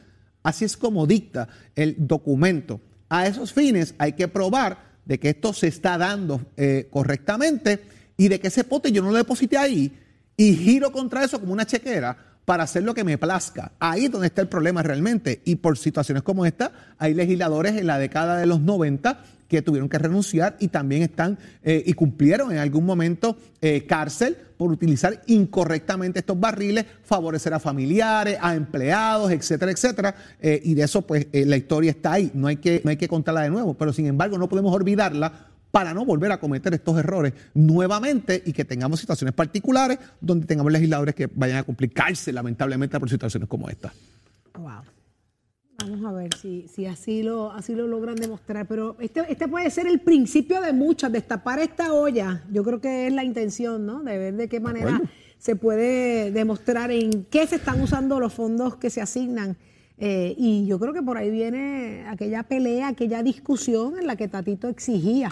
[SPEAKER 4] Así es como dicta el documento. A esos fines hay que probar de que esto se está dando eh, correctamente y de que ese pote yo no lo deposité ahí y giro contra eso como una chequera para hacer lo que me plazca. Ahí es donde está el problema realmente. Y por situaciones como esta, hay legisladores en la década de los 90 que tuvieron que renunciar y también están eh, y cumplieron en algún momento eh, cárcel por utilizar incorrectamente estos barriles, favorecer a familiares, a empleados, etcétera, etcétera. Eh, y de eso, pues, la historia está ahí. No hay, que, no hay que contarla de nuevo, pero sin embargo, no podemos olvidarla para no volver a cometer estos errores nuevamente y que tengamos situaciones particulares donde tengamos legisladores que vayan a complicarse lamentablemente por situaciones como esta.
[SPEAKER 2] Wow. Vamos a ver si, si así, lo, así lo logran demostrar. Pero este, este puede ser el principio de muchas, destapar esta olla. Yo creo que es la intención, ¿no? De ver de qué manera se puede demostrar en qué se están usando los fondos que se asignan. Eh, y yo creo que por ahí viene aquella pelea, aquella discusión en la que Tatito exigía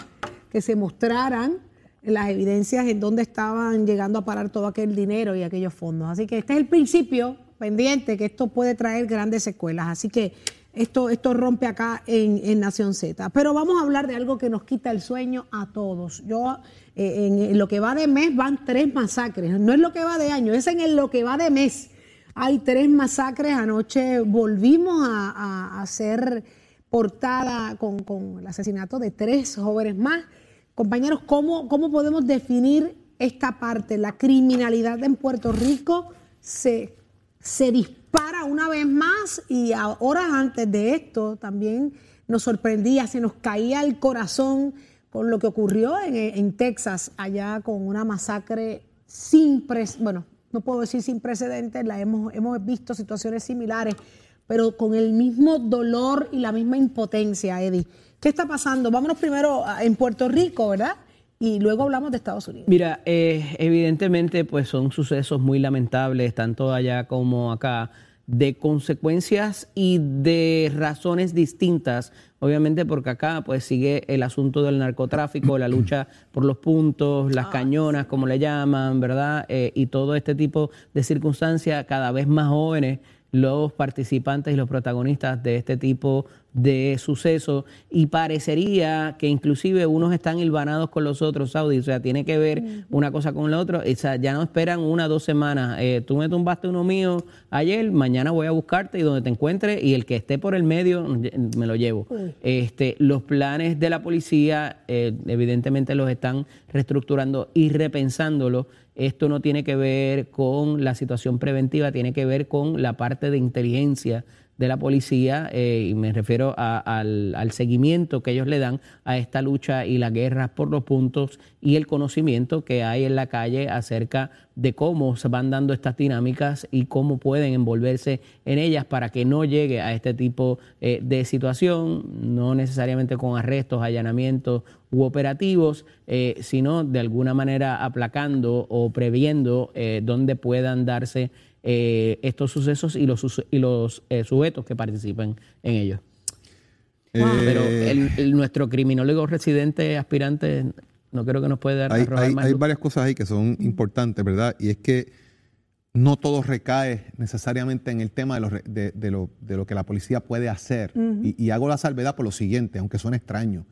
[SPEAKER 2] que se mostraran las evidencias en dónde estaban llegando a parar todo aquel dinero y aquellos fondos. Así que este es el principio pendiente que esto puede traer grandes secuelas. Así que esto, esto rompe acá en, Nación Z. Pero vamos a hablar de algo que nos quita el sueño a todos. Yo, eh, en, lo que va de mes van tres masacres. No es lo que va de año, es en lo que va de mes. Hay tres masacres. Anoche volvimos a, hacer portada con, el asesinato de tres jóvenes más. Compañeros, ¿cómo, ¿cómo podemos definir esta parte? La criminalidad en Puerto Rico se se dispara una vez más y horas antes de esto también nos sorprendía, se nos caía el corazón con lo que ocurrió en, Texas, allá con una masacre sin, bueno, no puedo decir sin precedentes, la hemos, hemos visto situaciones similares, pero con el mismo dolor y la misma impotencia, Eddie. ¿Qué está pasando? Vámonos primero en Puerto Rico, ¿verdad? y luego hablamos de Estados Unidos.
[SPEAKER 3] Mira, eh, evidentemente pues son sucesos muy lamentables, tanto allá como acá, de consecuencias y de razones distintas, obviamente porque acá pues sigue el asunto del narcotráfico, la lucha por los puntos, las ah, cañonas, como le llaman, ¿verdad? Eh, y todo este tipo de circunstancias cada vez más jóvenes los participantes y los protagonistas de este tipo de sucesos y parecería que inclusive unos están hilvanados con los otros, Saudi, o sea, tiene que ver una cosa con la otra, o sea, ya no esperan una o dos semanas, eh, tú me tumbaste uno mío ayer, mañana voy a buscarte y donde te encuentre y el que esté por el medio me lo llevo. Este, los planes de la policía eh, evidentemente los están reestructurando y repensándolo esto no tiene que ver con la situación preventiva, tiene que ver con la parte de inteligencia de la policía, eh, y me refiero a- al, seguimiento que ellos le dan a esta lucha y la guerra por los puntos y el conocimiento que hay en la calle acerca de cómo se van dando estas dinámicas y cómo pueden envolverse en ellas para que no llegue a este tipo eh, de situación, no necesariamente con arrestos, allanamientos u operativos, eh, sino de alguna manera aplacando o previendo dónde puedan darse eh, estos sucesos y los, y los eh, sujetos que participen en ellos. Pero
[SPEAKER 4] Eh,
[SPEAKER 3] el- el- nuestro criminólogo residente aspirante no creo que nos puede dar
[SPEAKER 4] hay, hay-
[SPEAKER 3] más
[SPEAKER 4] hay varias cosas ahí que son importantes, ¿verdad? Y es que no todo recae necesariamente en el tema de lo, re- de, de lo, de lo que la policía puede hacer. y, y hago la salvedad por lo siguiente, aunque suene extraño.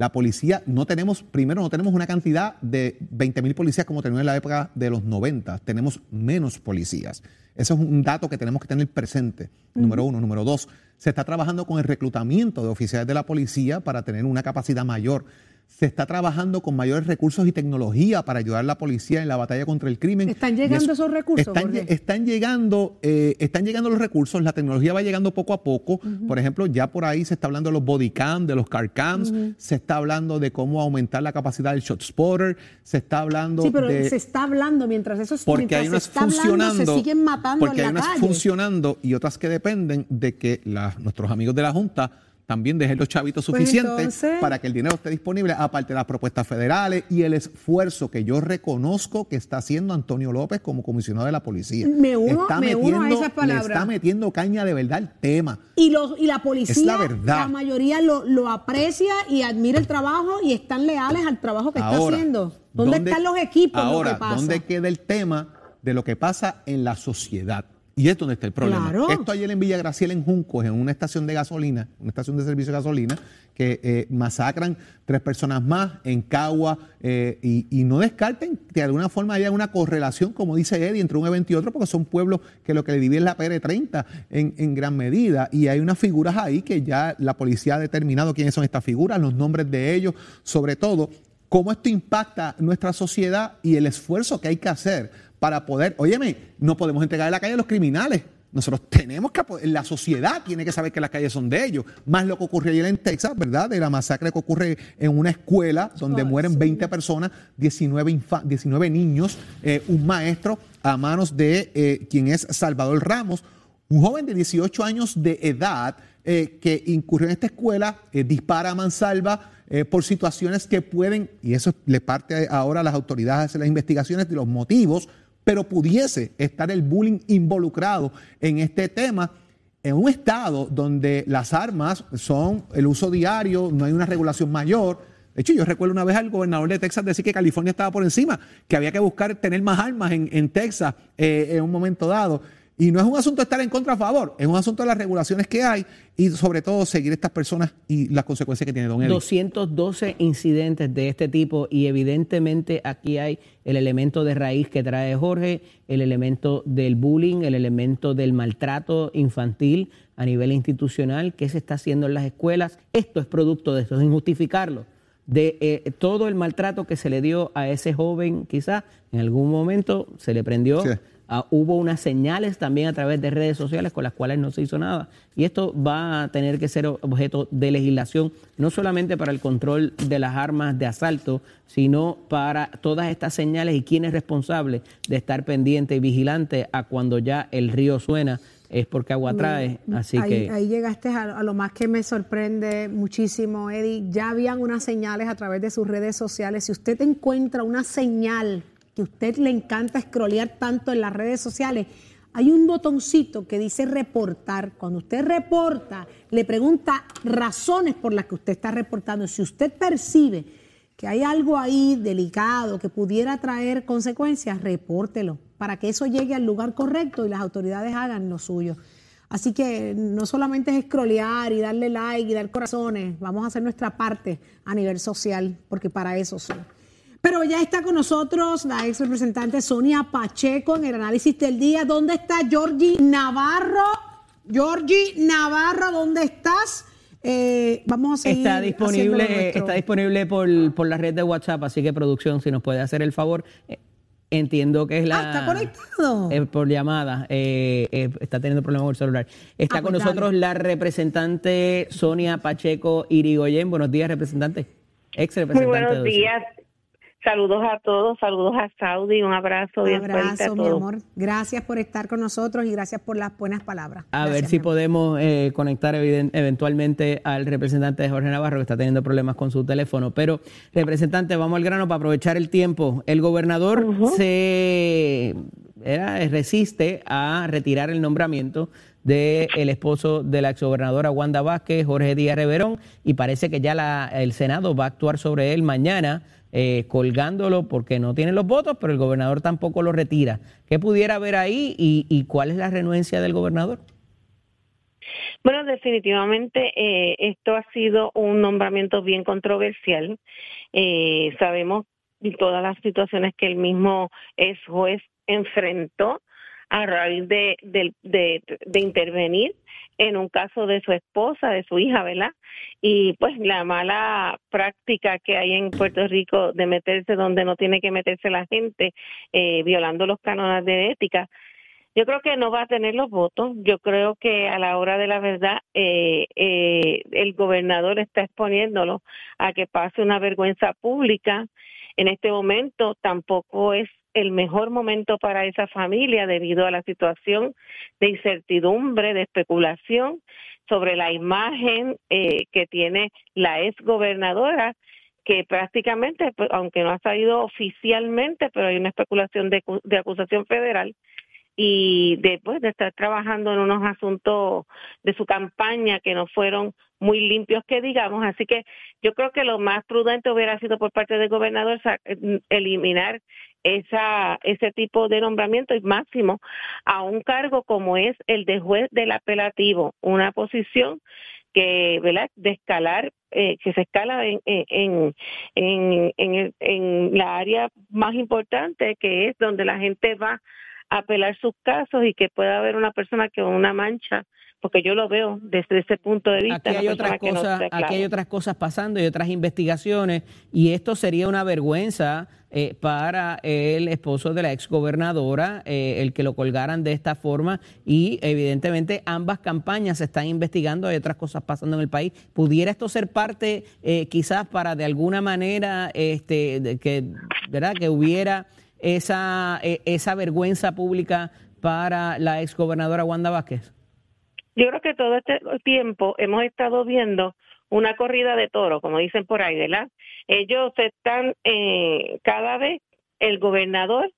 [SPEAKER 4] La policía, no tenemos, primero, no tenemos una cantidad de 20 mil policías como teníamos en la época de los 90. Tenemos menos policías. Eso es un dato que tenemos que tener presente. Número uno. Número dos, se está trabajando con el reclutamiento de oficiales de la policía para tener una capacidad mayor. Se está trabajando con mayores recursos y tecnología para ayudar a la policía en la batalla contra el crimen.
[SPEAKER 2] ¿Están llegando
[SPEAKER 4] eso-
[SPEAKER 2] esos recursos,
[SPEAKER 4] Están, están llegando, eh, están llegando los recursos, la tecnología va llegando poco a poco. Por ejemplo, ya por ahí se está hablando de los body cam, de los car cams, se está hablando de cómo aumentar la capacidad del shot spotter, se está hablando
[SPEAKER 2] Sí, pero
[SPEAKER 4] de
[SPEAKER 2] se está hablando mientras eso es
[SPEAKER 4] porque hay
[SPEAKER 2] se
[SPEAKER 4] unas
[SPEAKER 2] está hablando,
[SPEAKER 4] funcionando,
[SPEAKER 2] se siguen matando
[SPEAKER 4] porque
[SPEAKER 2] en
[SPEAKER 4] hay
[SPEAKER 2] la
[SPEAKER 4] unas
[SPEAKER 2] calle.
[SPEAKER 4] funcionando y otras que dependen de que la- nuestros amigos de la Junta también dejen los chavitos
[SPEAKER 2] Pues
[SPEAKER 4] suficientes
[SPEAKER 2] entonces-
[SPEAKER 4] para que el dinero esté disponible, aparte de las propuestas federales y el esfuerzo que yo reconozco que está haciendo Antonio López como comisionado de la policía.
[SPEAKER 2] Me uno-
[SPEAKER 4] Está
[SPEAKER 2] me uno a
[SPEAKER 4] metiendo-
[SPEAKER 2] esas palabras.
[SPEAKER 4] Le está metiendo caña de verdad al tema.
[SPEAKER 2] Y, los, y la policía,
[SPEAKER 4] Es la verdad.
[SPEAKER 2] mayoría lo, lo aprecia y admira el trabajo y están leales al trabajo que está haciendo. ¿Dónde, están los equipos? lo
[SPEAKER 4] Ahora,
[SPEAKER 2] que pasa?
[SPEAKER 4] ¿dónde queda el tema de lo que pasa en la sociedad? Y es donde está el problema.
[SPEAKER 2] Claro.
[SPEAKER 4] Esto ayer en Villa Graciela, en Juncos, en una estación de gasolina, una estación de servicio de gasolina, que eh, masacran tres personas más en Cagua eh, y, y no descarten que de alguna forma haya una correlación, como dice Eddie, entre un evento y otro, porque son pueblos que lo que le divide es la PR30 en, en gran medida. Y hay unas figuras ahí que ya la policía ha determinado quiénes son estas figuras, los nombres de ellos, sobre todo cómo esto impacta nuestra sociedad y el esfuerzo que hay que hacer para poder, óyeme, no podemos entregar en la calle a los criminales. Nosotros tenemos que, la sociedad tiene que saber que las calles son de ellos. Más lo que ocurrió ayer en Texas, ¿verdad? De la masacre que ocurre en una escuela donde mueren 20 personas, 19, infa- 19 niños, eh, un maestro a manos de eh, quien es Salvador Ramos, un joven de 18 años de edad eh, que incurrió en esta escuela, dispara a mansalva eh, por situaciones que pueden, y eso le parte ahora a las autoridades a hacer las investigaciones de los motivos, pero pudiese estar el bullying involucrado en este tema en un estado donde las armas son el uso diario, no hay una regulación mayor. De hecho, yo recuerdo una vez al gobernador de Texas decir que California estaba por encima, que había que buscar tener más armas en, en Texas eh, en un momento dado. Y no es un asunto de estar en contra o a favor, es un asunto de las regulaciones que hay y sobre todo seguir estas personas y las consecuencias que tiene Don Eddie.
[SPEAKER 3] 212 incidentes de este tipo y evidentemente aquí hay el elemento de raíz que trae Jorge, el elemento del bullying, el elemento del maltrato infantil a nivel institucional que se está haciendo en las escuelas. Esto es producto de esto, sin justificarlo, de eh, todo el maltrato que se le dio a ese joven, quizás en algún momento se le prendió.
[SPEAKER 4] Sí.
[SPEAKER 3] Ah, hubo unas señales también a través de redes sociales con las cuales no se hizo nada. Y esto va a tener que ser objeto de legislación, no solamente para el control de las armas de asalto, sino para todas estas señales y quién es responsable de estar pendiente y vigilante a cuando ya el río suena, es porque agua trae. Así
[SPEAKER 2] ahí,
[SPEAKER 3] que
[SPEAKER 2] ahí llegaste a, a lo más que me sorprende muchísimo, Eddie. Ya habían unas señales a través de sus redes sociales. Si usted encuentra una señal que a usted le encanta scrollear tanto en las redes sociales, hay un botoncito que dice reportar. Cuando usted reporta, le pregunta razones por las que usted está reportando. Si usted percibe que hay algo ahí delicado que pudiera traer consecuencias, repórtelo para que eso llegue al lugar correcto y las autoridades hagan lo suyo. Así que no solamente es scrollear y darle like y dar corazones, vamos a hacer nuestra parte a nivel social, porque para eso son. Pero ya está con nosotros la ex representante Sonia Pacheco en el análisis del día. ¿Dónde está Georgie Navarro? Georgie Navarro, ¿dónde estás? Eh, vamos a seguir
[SPEAKER 3] está disponible,
[SPEAKER 2] nuestro.
[SPEAKER 3] está disponible por, por la red de WhatsApp, así que producción, si nos puede hacer el favor. Eh, Entiendo que es la.
[SPEAKER 2] Ah, está conectado.
[SPEAKER 3] eh, por llamada. eh, eh, está teniendo problemas con el celular. Está
[SPEAKER 2] Ah,
[SPEAKER 3] con
[SPEAKER 2] pues
[SPEAKER 3] nosotros la representante Sonia Pacheco Irigoyen. Buenos días, representante. Ex
[SPEAKER 6] Muy
[SPEAKER 3] representante.
[SPEAKER 6] buenos
[SPEAKER 3] de Ociel.
[SPEAKER 6] días. Saludos a todos, saludos a Saudi, un abrazo
[SPEAKER 2] Un
[SPEAKER 6] bien fuerte a
[SPEAKER 2] abrazo, mi
[SPEAKER 6] todos.
[SPEAKER 2] amor. Gracias por estar con nosotros y gracias por las buenas palabras.
[SPEAKER 3] A
[SPEAKER 2] Gracias,
[SPEAKER 3] ver
[SPEAKER 2] mi
[SPEAKER 3] si podemos eh, conectar eventualmente al representante de Jorge Navarro que está teniendo problemas con su teléfono. Pero, representante, vamos al grano para aprovechar el tiempo. El gobernador se era, resiste a retirar el nombramiento del esposo de la exgobernadora Wanda Vázquez, Jorge Díaz Reverón, y parece que ya la- el Senado va a actuar sobre él mañana. Eh, colgándolo porque no tiene los votos, pero el gobernador tampoco lo retira. ¿Qué pudiera haber ahí y, cuál es la renuencia del gobernador?
[SPEAKER 6] Bueno, definitivamente eh, esto ha sido un nombramiento bien controversial. Eh, sabemos todas las situaciones que el mismo ex juez enfrentó a raíz de intervenir en un caso de su esposa, de su hija, ¿verdad? Y pues la mala práctica que hay en Puerto Rico de meterse donde no tiene que meterse la gente, eh, violando los cánones de ética. Yo creo que no va a tener los votos. Yo creo que a la hora de la verdad eh, eh, el gobernador está exponiéndolo a que pase una vergüenza pública. En este momento tampoco es el mejor momento para esa familia debido a la situación de incertidumbre, de especulación sobre la imagen eh, que tiene la ex gobernadora que prácticamente, pues, aunque no ha salido oficialmente, pero hay una especulación de, de acusación federal y después de estar trabajando en unos asuntos de su campaña que no fueron muy limpios que digamos, así que yo creo que lo más prudente hubiera sido por parte del gobernador sa- eliminar esa ese tipo de nombramiento y máximo a un cargo como es el de juez del apelativo, una posición que, ¿verdad?, de escalar, eh, que se escala en, en, en, en, en la área más importante, que es donde la gente va a apelar sus casos y que pueda haber una persona que una mancha, porque yo lo veo desde ese punto de vista.
[SPEAKER 3] Aquí hay otras
[SPEAKER 6] no
[SPEAKER 3] cosas,
[SPEAKER 6] esté
[SPEAKER 3] aquí hay otras cosas pasando y otras investigaciones y esto sería una vergüenza eh, para el esposo de la exgobernadora eh, el que lo colgaran de esta forma y evidentemente ambas campañas se están investigando, hay otras cosas pasando en el país. ¿Pudiera esto ser parte eh, quizás para de alguna manera este de que verdad que hubiera esa eh, esa vergüenza pública para la exgobernadora Wanda Vázquez?
[SPEAKER 6] Yo creo que todo este tiempo hemos estado viendo una corrida de toro, como dicen por ahí, ¿verdad? Ellos están, eh, cada vez el gobernador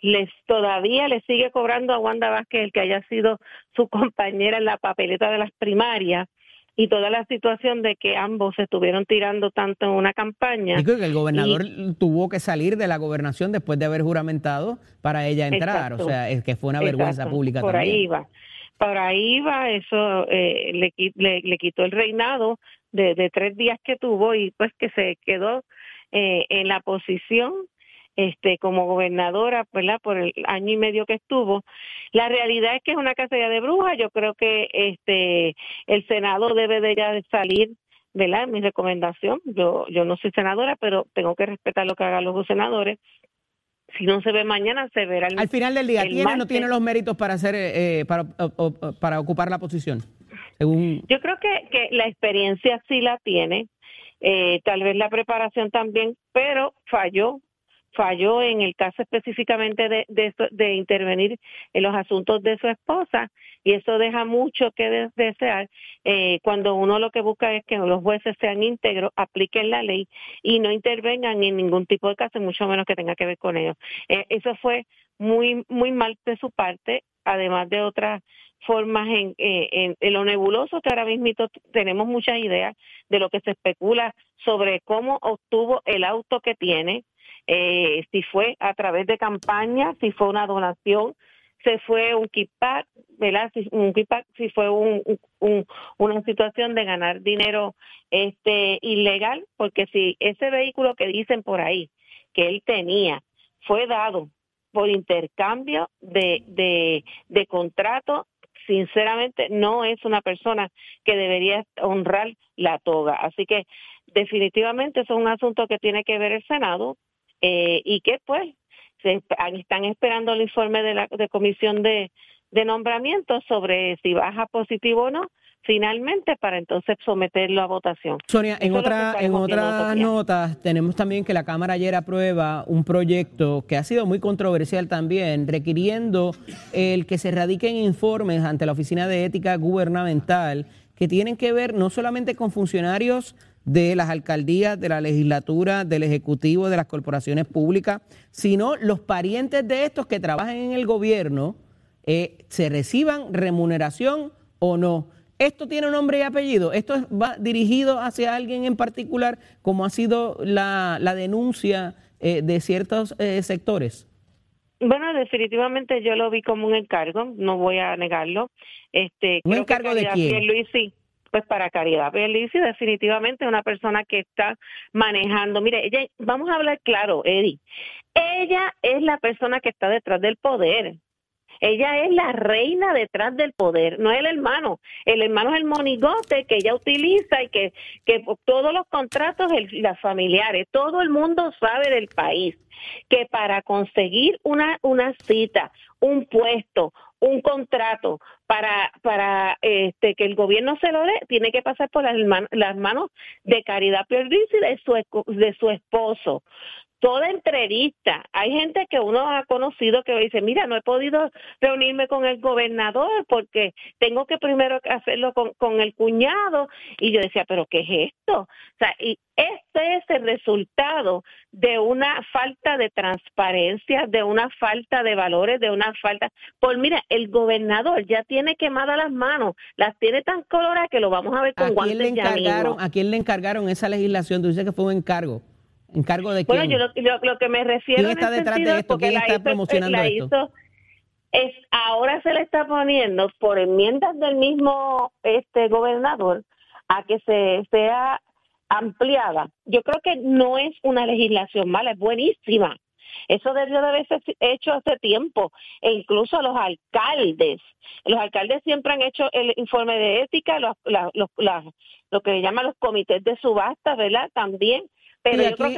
[SPEAKER 6] les todavía le sigue cobrando a Wanda Vázquez el que haya sido su compañera en la papeleta de las primarias y toda la situación de que ambos se estuvieron tirando tanto en una campaña.
[SPEAKER 3] Digo que el gobernador tuvo que salir de la gobernación después de haber juramentado para ella entrar.
[SPEAKER 6] Exacto.
[SPEAKER 3] O sea, es que fue una vergüenza
[SPEAKER 6] Exacto,
[SPEAKER 3] pública
[SPEAKER 6] por
[SPEAKER 3] también.
[SPEAKER 6] ahí va. Por ahí va, eso eh, le, le, le quitó el reinado de, tres días que tuvo y pues que se quedó eh, en la posición este como gobernadora, ¿verdad? Por el año y medio que estuvo. La realidad es que es una cacería de brujas. Yo creo que este el Senado debe de ya salir, ¿verdad? Mi recomendación. Yo yo no soy senadora, pero tengo que respetar lo que hagan los senadores. Si no se ve mañana, se verá el
[SPEAKER 3] Al final del día, ¿tiene o no tiene los méritos para hacer, eh, para, o- o- para ocupar la posición? Según
[SPEAKER 6] Yo creo que, que la experiencia sí la tiene, eh, tal vez la preparación también, pero falló, falló en el caso específicamente de, de, intervenir en los asuntos de su esposa y eso deja mucho que de- desear eh, cuando uno lo que busca es que los jueces sean íntegros, apliquen la ley y no intervengan en ningún tipo de caso, mucho menos que tenga que ver con ellos. Eh, eso fue muy muy mal de su parte, además de otras formas en, eh, en, en lo nebuloso que ahora mismo tenemos muchas ideas de lo que se especula sobre cómo obtuvo el auto que tiene, eh, si fue a través de campaña, si fue una donación, se fue un kickback, ¿verdad? Si, un kickback, si fue un, un- una situación de ganar dinero este ilegal, porque si ese vehículo que dicen por ahí que él tenía fue dado por intercambio de, de, de contrato, sinceramente no es una persona que debería honrar la toga. Así que definitivamente es un asunto que tiene que ver el Senado eh, y que pues se, están esperando el informe de la de comisión de, de nombramiento sobre si baja positivo o no finalmente para entonces someterlo a votación.
[SPEAKER 3] Sonia, en otra en otras notas tenemos también que la Cámara ayer aprueba un proyecto que ha sido muy controversial también, requiriendo el que se radiquen informes ante la Oficina de Ética Gubernamental que tienen que ver no solamente con funcionarios de las alcaldías, de la legislatura, del ejecutivo, de las corporaciones públicas, sino los parientes de estos que trabajan en el gobierno, eh, se reciban remuneración o no. ¿Esto tiene nombre y apellido? ¿Esto va dirigido hacia alguien en particular, como ha sido la, denuncia eh, de ciertos eh, sectores?
[SPEAKER 6] Bueno, definitivamente yo lo vi como un encargo, no voy a negarlo. Este,
[SPEAKER 3] ¿Un encargo de quién?
[SPEAKER 6] sí, pues para Caridad Pierluisi definitivamente una persona que está manejando. Mire, ella, vamos a hablar claro, Eddie. Ella es la persona que está detrás del poder. Ella es la reina detrás del poder, no es el hermano. El hermano es el monigote que ella utiliza y que, que todos los contratos, las familiares, todo el mundo sabe del país que para conseguir una, una cita, un puesto, un contrato para para este que el gobierno se lo dé tiene que pasar por las, las manos de Caridad Pierluisi y de su de su esposo toda entrevista. Hay gente que uno ha conocido que dice, mira, no he podido reunirme con el gobernador porque tengo que primero hacerlo con, con el cuñado. Y yo decía, pero ¿qué es esto? O sea, y este es el resultado de una falta de transparencia, de una falta de valores, de una falta. Pues mira, el gobernador ya tiene quemadas las manos, las tiene tan coloradas que lo vamos a ver con
[SPEAKER 3] ¿A
[SPEAKER 6] guantes
[SPEAKER 3] quién le encargaron, ¿A quién le encargaron esa legislación? Tú dices que fue un encargo. ¿Encargo de quién?
[SPEAKER 6] Bueno, yo lo, que me refiero
[SPEAKER 3] ¿Quién está detrás de esto? ¿Quién está promocionando esto?
[SPEAKER 6] es, ahora se le está poniendo por enmiendas del mismo este gobernador a que se sea ampliada. Yo creo que no es una legislación mala, es buenísima. Eso debió de haberse hecho hace tiempo. E incluso los alcaldes, los alcaldes siempre han hecho el informe de ética, los, los, lo que llaman los comités de subasta, ¿verdad? También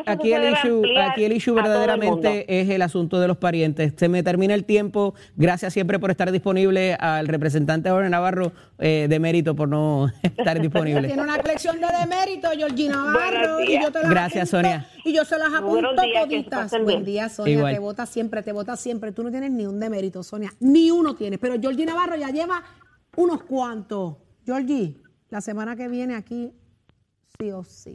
[SPEAKER 3] aquí, el issue, aquí el issue verdaderamente es el asunto de los parientes. Se me termina el tiempo. Gracias siempre por estar disponible al representante Jorge Navarro eh, de mérito por no estar disponible.
[SPEAKER 2] Tiene una colección de demérito, Georgina Navarro.
[SPEAKER 3] Y yo te las Gracias, Sonia.
[SPEAKER 2] Y yo se las apunto toditas. Buen día, Sonia. Te vota siempre, te vota siempre. Tú no tienes ni un demérito, Sonia. Ni uno tienes. Pero Georgie Navarro ya lleva unos cuantos. Georgie, la semana que viene aquí, sí o sí.